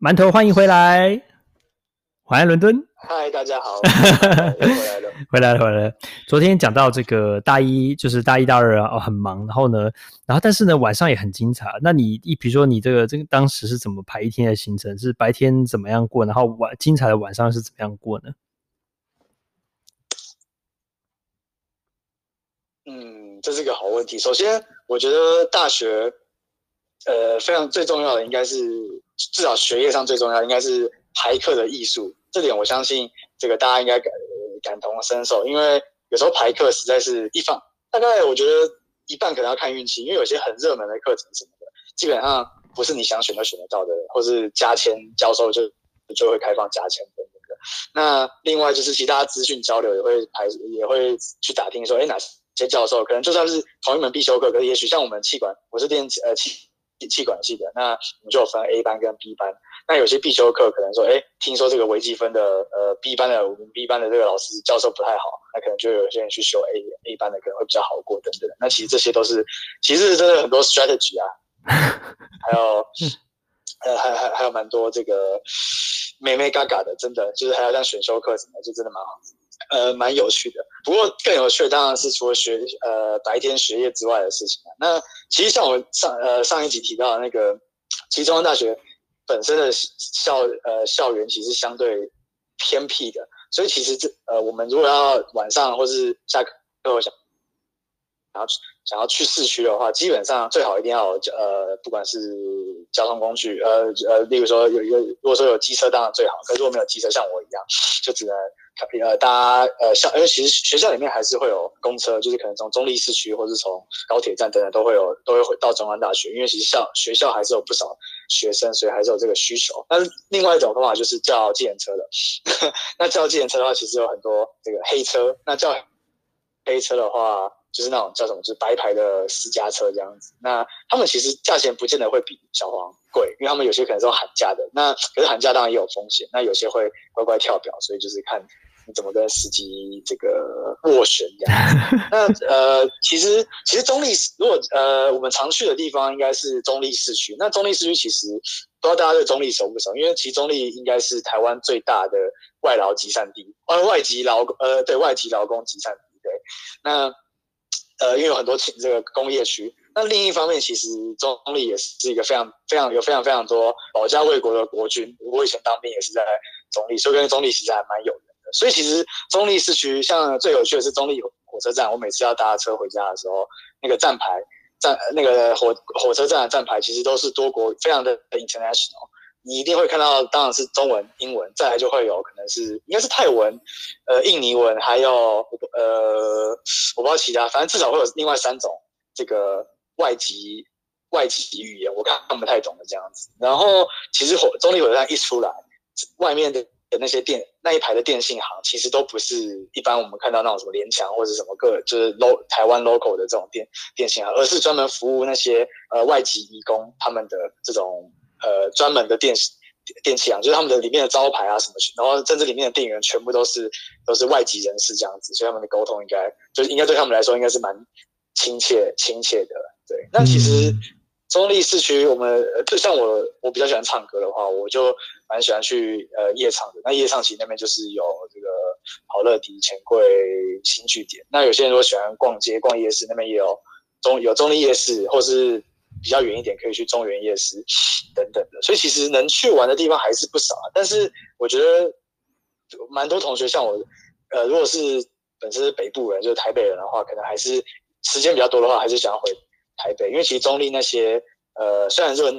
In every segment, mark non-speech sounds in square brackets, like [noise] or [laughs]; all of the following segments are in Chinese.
馒头，欢迎回来，欢迎伦敦。嗨，大家好，[laughs] 回来了，回来了，回来了。昨天讲到这个大一，就是大一、大二啊，哦，很忙。然后呢，然后但是呢，晚上也很精彩。那你一比如说你这个这个当时是怎么排一天的行程？是白天怎么样过？然后晚精彩的晚上是怎么样过呢？嗯，这是个好问题。首先，我觉得大学，呃，非常最重要的应该是，至少学业上最重要应该是排课的艺术。这点我相信，这个大家应该感感同身受。因为有时候排课实在是一放，大概我觉得一半可能要看运气，因为有些很热门的课程什么的，基本上不是你想选都选得到的，或是加签教授就就会开放加签等等的。那另外就是其他资讯交流也会排，也会去打听说，哎，哪些教授可能就算是同一门必修课，可是也许像我们气管，我是电呃气企管系的，那我们就有分 A 班跟 B 班。那有些必修课可能说，哎，听说这个微积分的呃 B 班的我们 B 班的这个老师教授不太好，那可能就有些人去修 A A 班的可能会比较好过等等。那其实这些都是，其实真的很多 strategy 啊，[laughs] 还有呃还还还有蛮多这个妹妹嘎嘎的，真的就是还有像选修课什么，就真的蛮好。呃，蛮有趣的。不过更有趣的当然是除了学呃白天学业之外的事情。那其实像我上呃上一集提到的那个，其实中央大学本身的校呃校园其实相对偏僻的，所以其实这呃我们如果要晚上或是下课我想然后想要去市区的话，基本上最好一定要有呃不管是交通工具呃呃，例如说有一个如果说有机车当然最好，可是如果没有机车，像我一样就只能。呃，大家呃校，因为其实学校里面还是会有公车，就是可能从中立市区或是从高铁站等等都会有，都会回到中央大学。因为其实校学校还是有不少学生，所以还是有这个需求。但是另外一种方法就是叫计程车的。[laughs] 那叫计程车的话，其实有很多这个黑车。那叫黑车的话，就是那种叫什么，就是白牌的私家车这样子。那他们其实价钱不见得会比小黄贵，因为他们有些可能是喊价的。那可是喊价当然也有风险。那有些会乖乖跳表，所以就是看你。怎么跟司机这个斡旋这样？那呃，其实其实中坜如果呃我们常去的地方应该是中坜市区。那中坜市区其实不知道大家对中坜熟不熟？因为其实中坜应该是台湾最大的外劳集散地，呃外籍劳呃对外籍劳工集散地。对，那呃因为有很多这个工业区。那另一方面，其实中立也是一个非常非常有非常非常多保家卫国的国军。我以前当兵也是在中立，所以跟中立其实还蛮有缘的。所以其实中立市区像最有趣的是中立火车站，我每次要搭车回家的时候，那个站牌站那个火火车站的站牌其实都是多国，非常的 international。你一定会看到，当然是中文、英文，再来就会有可能是应该是泰文、呃印尼文，还有呃我不知道其他，反正至少会有另外三种这个外籍外籍语言，我看不太懂的这样子。然后其实火中立火车站一出来，外面的。的那些电那一排的电信行，其实都不是一般我们看到那种什么联强或者什么个就是 lo 台湾 local 的这种电电信行，而是专门服务那些呃外籍移工他们的这种呃专门的电电器行，就是他们的里面的招牌啊什么，然后甚至里面的店员全部都是都是外籍人士这样子，所以他们的沟通应该就是应该对他们来说应该是蛮亲切亲切的。对，那其实。嗯中立市区，我们就像我，我比较喜欢唱歌的话，我就蛮喜欢去呃夜唱的。那夜唱其实那边就是有这个好乐迪、钱柜、新据点。那有些人如果喜欢逛街、逛夜市，那边也有中有中立夜市，或是比较远一点可以去中原夜市等等的。所以其实能去玩的地方还是不少啊。但是我觉得蛮多同学像我，呃，如果是本身是北部人，就是台北人的话，可能还是时间比较多的话，还是想要回。台北，因为其实中立那些，呃，虽然热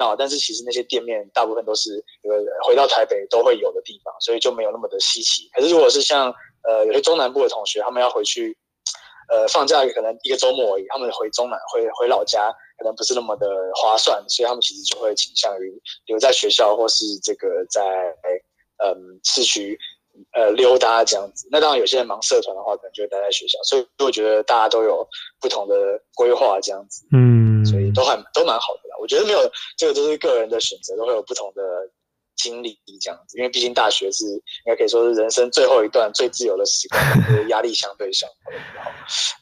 闹，但是其实那些店面大部分都是呃回到台北都会有的地方，所以就没有那么的稀奇。可是如果是像呃有些中南部的同学，他们要回去，呃放假可能一个周末而已，他们回中南回回老家可能不是那么的划算，所以他们其实就会倾向于留在学校或是这个在嗯、呃、市区。呃，溜达这样子，那当然有些人忙社团的话，可能就会待在学校，所以我觉得大家都有不同的规划这样子，嗯，所以都还都蛮好的啦。我觉得没有这个都是个人的选择，都会有不同的经历这样子，因为毕竟大学是应该可以说是人生最后一段最自由的时光，[laughs] 压力相对小，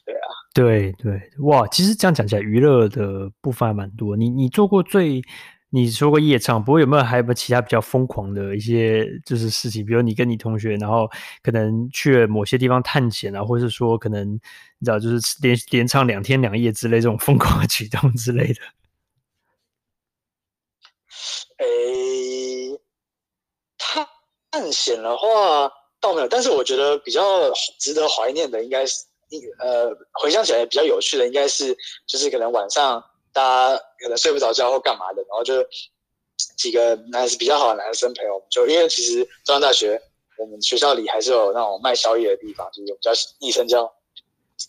对啊，对对，哇，其实这样讲起来，娱乐的部分还蛮多。你你做过最你说过夜唱，不过有没有还有没有其他比较疯狂的一些就是事情？比如你跟你同学，然后可能去了某些地方探险啊，或者是说可能你知道就是连连唱两天两夜之类这种疯狂的举动之类的。诶，探险的话倒没有，但是我觉得比较值得怀念的应该是，呃，回想起来比较有趣的应该是，就是可能晚上。大家可能睡不着觉或干嘛的，然后就几个男生比较好的男生陪我们，就因为其实中央大学我们学校里还是有那种卖宵夜的地方，就是我们叫昵称叫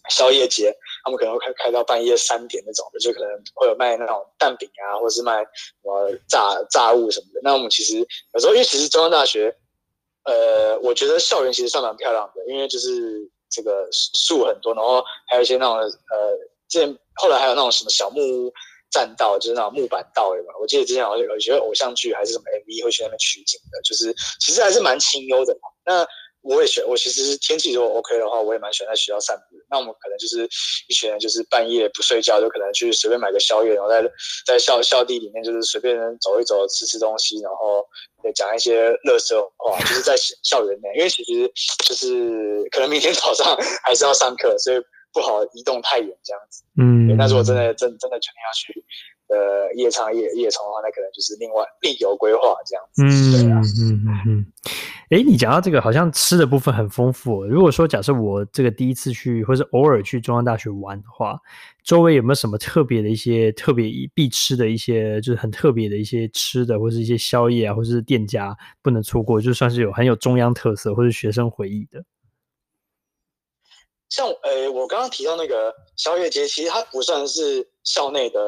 宵夜街，他们可能会开开到半夜三点那种的，就可能会有卖那种蛋饼啊，或者是卖什么炸炸物什么的。那我们其实有时候因为其实中央大学，呃，我觉得校园其实算蛮漂亮的，因为就是这个树很多，然后还有一些那种呃。之前后来还有那种什么小木屋栈道，就是那种木板道，对吧？我记得之前好像有些偶像剧还是什么 MV 会去那边取景的，就是其实还是蛮清幽的嘛。那我也选，我其实天气如果 OK 的话，我也蛮喜欢在学校散步。那我们可能就是一群人，就是半夜不睡觉，就可能去随便买个宵夜，然后在在校校地里面就是随便走一走，吃吃东西，然后也讲一些乐色话，就是在校园内。因为其实就是可能明天早上还是要上课，所以。不好移动太远这样子，嗯，那如果真的真真的决定要去，呃，夜唱夜夜冲的话，那可能就是另外另有规划这样子，嗯，对啊，嗯嗯嗯，哎、你讲到这个，好像吃的部分很丰富。如果说假设我这个第一次去，或是偶尔去中央大学玩的话，周围有没有什么特别的一些特别必吃的一些，就是很特别的一些吃的，或是一些宵夜啊，或是店家不能错过，就算是有很有中央特色或是学生回忆的。像呃，我刚刚提到那个宵夜街，其实它不算是校内的，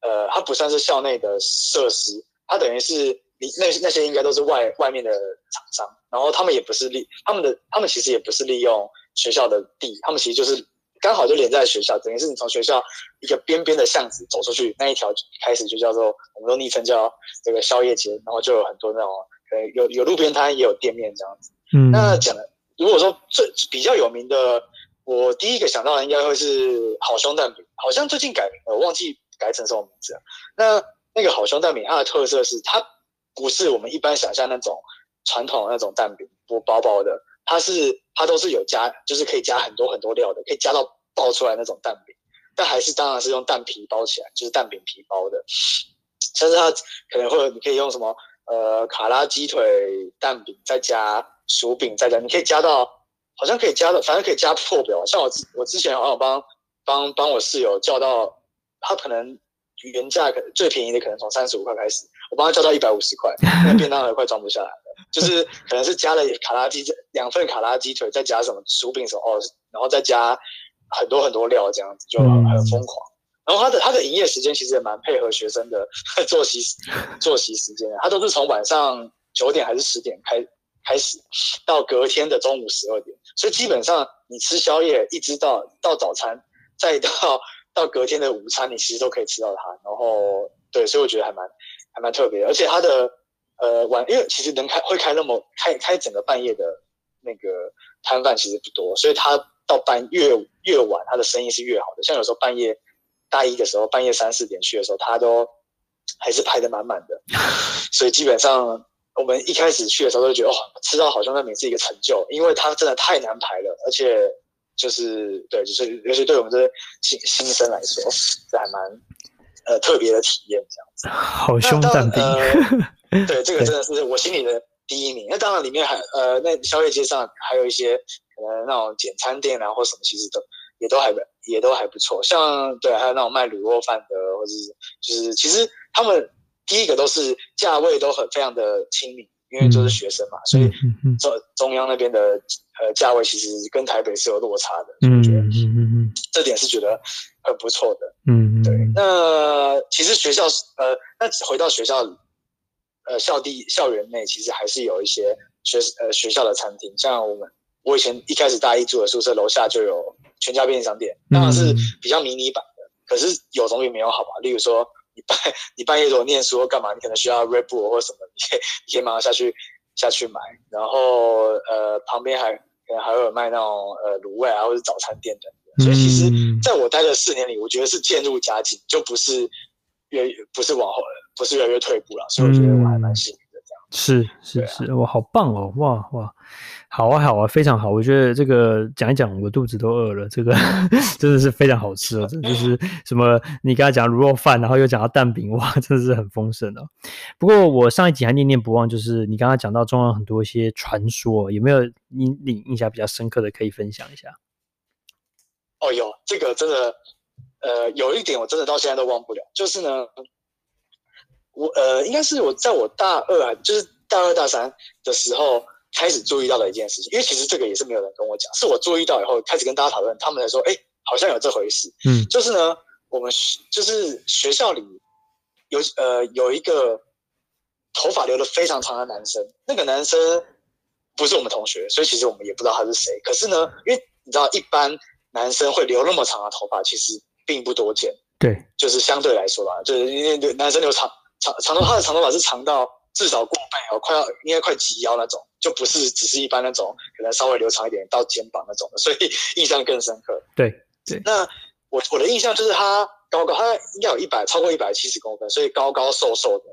呃，它不算是校内的设施，它等于是你那那些应该都是外外面的厂商，然后他们也不是利他们的，他们其实也不是利用学校的地，他们其实就是刚好就连在学校，等于是你从学校一个边边的巷子走出去，那一条开始就叫做我们都昵称叫这个宵夜街，然后就有很多那种呃有有路边摊也有店面这样子，嗯，那讲的。如果说最比较有名的，我第一个想到的应该会是好兄蛋饼，好像最近改名了，我忘记改成什么名字了。那那个好兄蛋饼，它的特色是它不是我们一般想象那种传统的那种蛋饼，薄薄薄的，它是它都是有加，就是可以加很多很多料的，可以加到爆出来那种蛋饼，但还是当然是用蛋皮包起来，就是蛋饼皮包的。像是它可能会，你可以用什么呃卡拉鸡腿蛋饼再加。薯饼再加，你可以加到，好像可以加到，反正可以加破表。像我我之前好像帮帮帮我室友叫到，他可能原价可能最便宜的可能从三十五块开始，我帮他叫到一百五十块，那便当盒快装不下来了。[laughs] 就是可能是加了卡拉鸡两份卡拉鸡腿，再加什么薯饼什么哦，然后再加很多很多料，这样子就很疯狂。然后他的他的营业时间其实也蛮配合学生的 [laughs] 作息 [laughs] 作息时间，他都是从晚上九点还是十点开。开始到隔天的中午十二点，所以基本上你吃宵夜，一直到到早餐，再到到隔天的午餐，你其实都可以吃到它。然后对，所以我觉得还蛮还蛮特别的。而且它的呃晚，因为其实能开会开那么开开整个半夜的那个摊贩其实不多，所以它到半越越晚，它的生意是越好的。像有时候半夜大一的时候，半夜三四点去的时候，它都还是排得满满的。所以基本上。我们一开始去的时候都觉得，哦，吃到好兄蛋饼是一个成就，因为它真的太难排了，而且就是对，就是尤其对我们这些新新生来说，这还蛮呃特别的体验这样子。[laughs] 好兄蛋饼，呃，[laughs] 对，这个真的是我心里的第一名。那当然里面还呃，那宵夜街上还有一些可能那种简餐店啊，或什么，其实都也都还也都还不错。像对，还有那种卖卤肉饭的，或者是就是其实他们。第一个都是价位都很非常的亲民，因为就是学生嘛，所以中中央那边的呃价位其实跟台北是有落差的，嗯嗯嗯嗯，这点是觉得很不错的，嗯嗯，对。那其实学校呃，那回到学校呃校地校园内，其实还是有一些学呃学校的餐厅，像我们我以前一开始大一住的宿舍楼下就有全家便利商店，当然是比较迷你版的，可是有总比没有好吧？例如说。你半 [laughs] 你半夜如果念书或干嘛，你可能需要 Red Bull 或什么，你可以你可以马上下去下去买。然后呃旁边还可能还会有卖那种呃卤味啊，或者早餐店等等。所以其实在我待的四年里，我觉得是渐入佳境，就不是越不是往后不是越来越退步了，所以我觉得我还蛮幸运。是是是，哇，好棒哦，哇哇。好啊，好啊，非常好。我觉得这个讲一讲，我肚子都饿了。这个 [laughs] 真的是非常好吃哦，这就是什么？你刚才讲卤肉饭，然后又讲到蛋饼，哇，真的是很丰盛哦。不过我上一集还念念不忘，就是你刚刚讲到中央很多一些传说，有没有你你印象比较深刻的可以分享一下？哦，有这个真的，呃，有一点我真的到现在都忘不了，就是呢，我呃，应该是我在我大二啊，就是大二大三的时候。开始注意到的一件事情，因为其实这个也是没有人跟我讲，是我注意到以后开始跟大家讨论，他们才说，哎，好像有这回事。嗯，就是呢，我们就是学校里有呃有一个头发留得非常长的男生，那个男生不是我们同学，所以其实我们也不知道他是谁。可是呢，因为你知道，一般男生会留那么长的头发，其实并不多见。对，就是相对来说吧，就是因为男生留长长长头，发的长头发是长到。至少过背哦，快要应该快及腰那种，就不是只是一般那种，可能稍微留长一点到肩膀那种的，所以印象更深刻。对对，那我我的印象就是他高高，他应该有一百超过一百七十公分，所以高高瘦瘦的，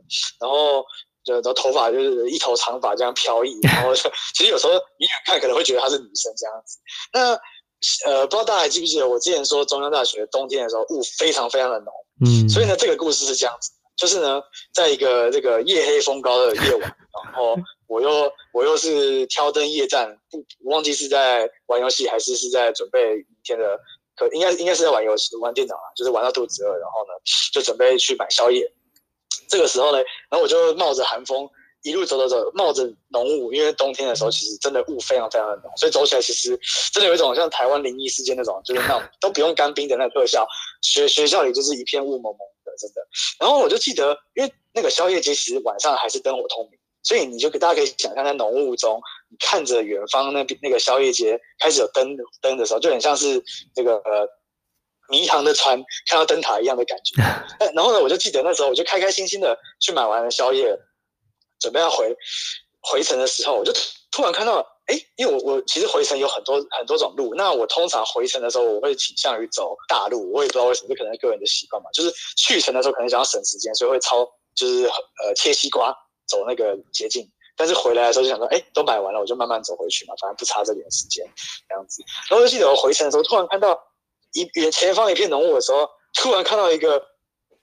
然后就的头发就是一头长发这样飘逸，然后就 [laughs] 其实有时候远远看可能会觉得她是女生这样子。那呃，不知道大家还记不记得我之前说中央大学冬天的时候雾非常非常的浓，嗯，所以呢这个故事是这样子。就是呢，在一个这个夜黑风高的夜晚，然后我又我又是挑灯夜战，不忘记是在玩游戏还是是在准备明天的，可应该应该是在玩游戏玩电脑啊，就是玩到肚子饿，然后呢就准备去买宵夜。这个时候呢，然后我就冒着寒风一路走走走，冒着浓雾，因为冬天的时候其实真的雾非常非常的浓，所以走起来其实真的有一种像台湾灵异事件那种，就是那种都不用干冰的那个特效，学学校里就是一片雾蒙蒙。真的，然后我就记得，因为那个宵夜街其实晚上还是灯火通明，所以你就大家可以想象在浓雾中，你看着远方那边那个宵夜街开始有灯灯的时候，就很像是这个呃迷航的船看到灯塔一样的感觉。[laughs] 然后呢，我就记得那时候我就开开心心的去买完了宵夜，准备要回回程的时候，我就突然看到。哎，因为我我其实回程有很多很多种路，那我通常回程的时候，我会倾向于走大路，我也不知道为什么，这可能个人的习惯嘛。就是去程的时候可能想要省时间，所以会超就是呃切西瓜走那个捷径，但是回来的时候就想说，哎，都买完了，我就慢慢走回去嘛，反正不差这点时间这样子。然后就记得我回程的时候，突然看到一远前方一片浓雾的时候，突然看到一个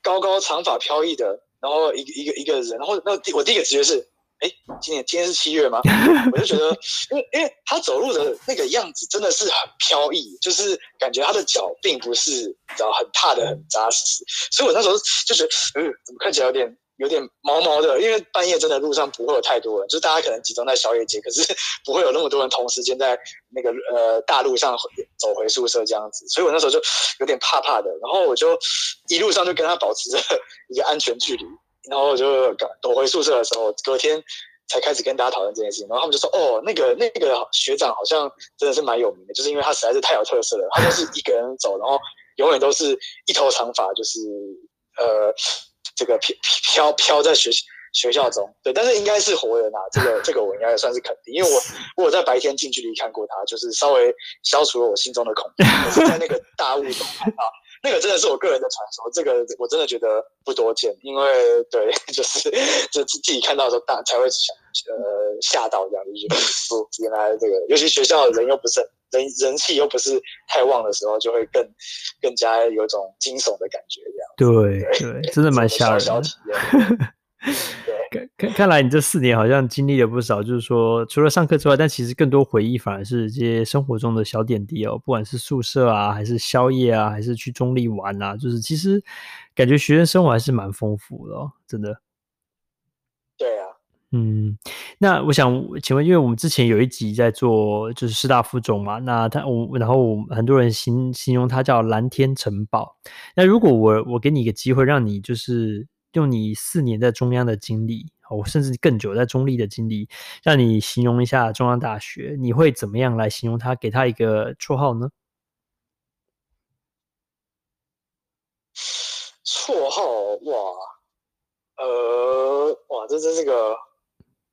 高高长发飘逸的，然后一个一个一个人，然后那我第一个直觉是。哎，今年今天是七月吗？[laughs] 我就觉得，因为因为他走路的那个样子真的是很飘逸，就是感觉他的脚并不是你知道很踏的很扎实，所以我那时候就觉得，嗯，怎么看起来有点有点毛毛的？因为半夜真的路上不会有太多人，就是大家可能集中在宵夜街，可是不会有那么多人同时间在那个呃大路上走回宿舍这样子，所以我那时候就有点怕怕的，然后我就一路上就跟他保持着一个安全距离。然后我就躲回宿舍的时候，隔天才开始跟大家讨论这件事情。然后他们就说：“哦，那个那个学长好像真的是蛮有名的，就是因为他实在是太有特色了。他就是一个人走，然后永远都是一头长发，就是呃，这个飘飘飘在学学校中。对，但是应该是活人啊，这个这个我应该也算是肯定，因为我 [laughs] 我有在白天近距离看过他，就是稍微消除了我心中的恐惧。我是在那个大雾中看到。”那个真的是我个人的传说，这个我真的觉得不多见，因为对，[laughs] 就是就自己看到的时候，大才会想呃吓到这样，就觉得说原来这个，尤其学校人又不是人人气又不是太旺的时候，就会更更加有一种惊悚的感觉这样。对对，对，真的蛮吓人的。看看看来你这四年好像经历了不少，就是说除了上课之外，但其实更多回忆反而是这些生活中的小点滴哦，不管是宿舍啊，还是宵夜啊，还是去中立玩啊，就是其实感觉学生生活还是蛮丰富的哦，真的。对啊，嗯，那我想请问，因为我们之前有一集在做就是师大附中嘛，那他我然后我很多人形形容它叫蓝天城堡，那如果我我给你一个机会，让你就是。用你四年在中央的经历，哦，甚至更久在中立的经历，让你形容一下中央大学，你会怎么样来形容它？给它一个绰号呢？绰号哇，呃，哇，这这是个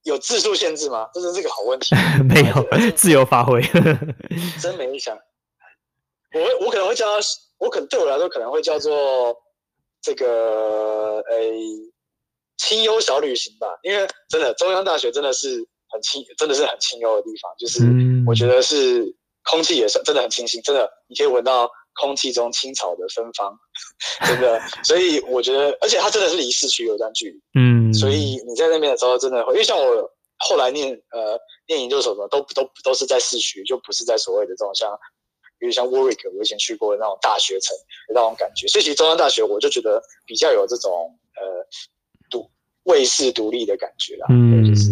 有字数限制吗？这是这个好问题。[laughs] 没有，自由发挥。真没想，我我可能会叫他，我可能对我来说可能会叫做。这个诶，清幽小旅行吧，因为真的中央大学真的是很清，真的是很清幽的地方，就是我觉得是空气也是真的很清新，真的你可以闻到空气中青草的芬芳，[laughs] 真的，所以我觉得，而且它真的是离市区有一段距离，嗯，所以你在那边的时候真的会，因为像我后来念呃念研究所的都都都是在市区，就不是在所谓的这种像。比如像 Warwick，我以前去过的那种大学城的那种感觉，所以其实中央大学我就觉得比较有这种呃独卫士独立的感觉啦，嗯，就是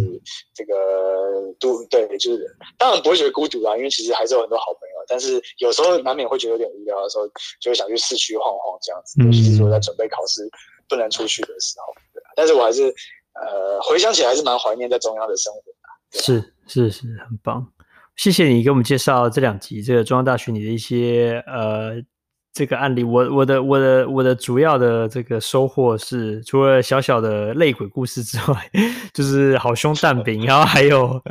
这个独对，就是当然不会觉得孤独啦，因为其实还是有很多好朋友，但是有时候难免会觉得有点无聊的时候，就会想去市区晃晃这样子，尤其是说在准备考试不能出去的时候，对，但是我还是呃回想起来还是蛮怀念在中央的生活的，是是是很棒。谢谢你给我们介绍这两集这个中央大学你的一些呃这个案例。我我的我的我的主要的这个收获是，除了小小的泪鬼故事之外，[laughs] 就是好兄蛋饼，然后还有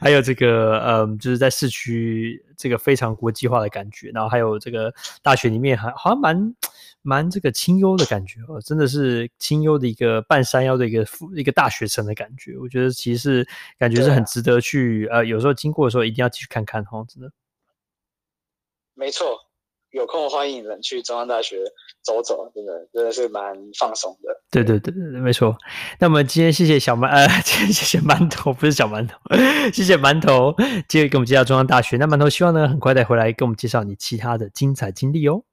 还有这个嗯，就是在市区这个非常国际化的感觉，然后还有这个大学里面还好像蛮。蛮这个清幽的感觉哦，真的是清幽的一个半山腰的一个一个大学城的感觉。我觉得其实是感觉是很值得去呃，有时候经过的时候一定要继续看看哦，真的。没错，有空欢迎人去中央大学走走，真的真的是蛮放松的。对对对对，没错。那么今天谢谢小馒呃，[laughs] 谢谢馒头，不是小馒头，[laughs] 谢谢馒头，接着给我们介绍中央大学。那馒头希望呢很快再回来给我们介绍你其他的精彩经历哦。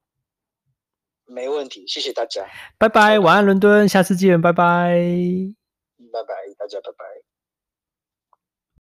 没问题，谢谢大家，拜拜，晚安伦敦，下次见，拜拜，拜拜，大家拜拜。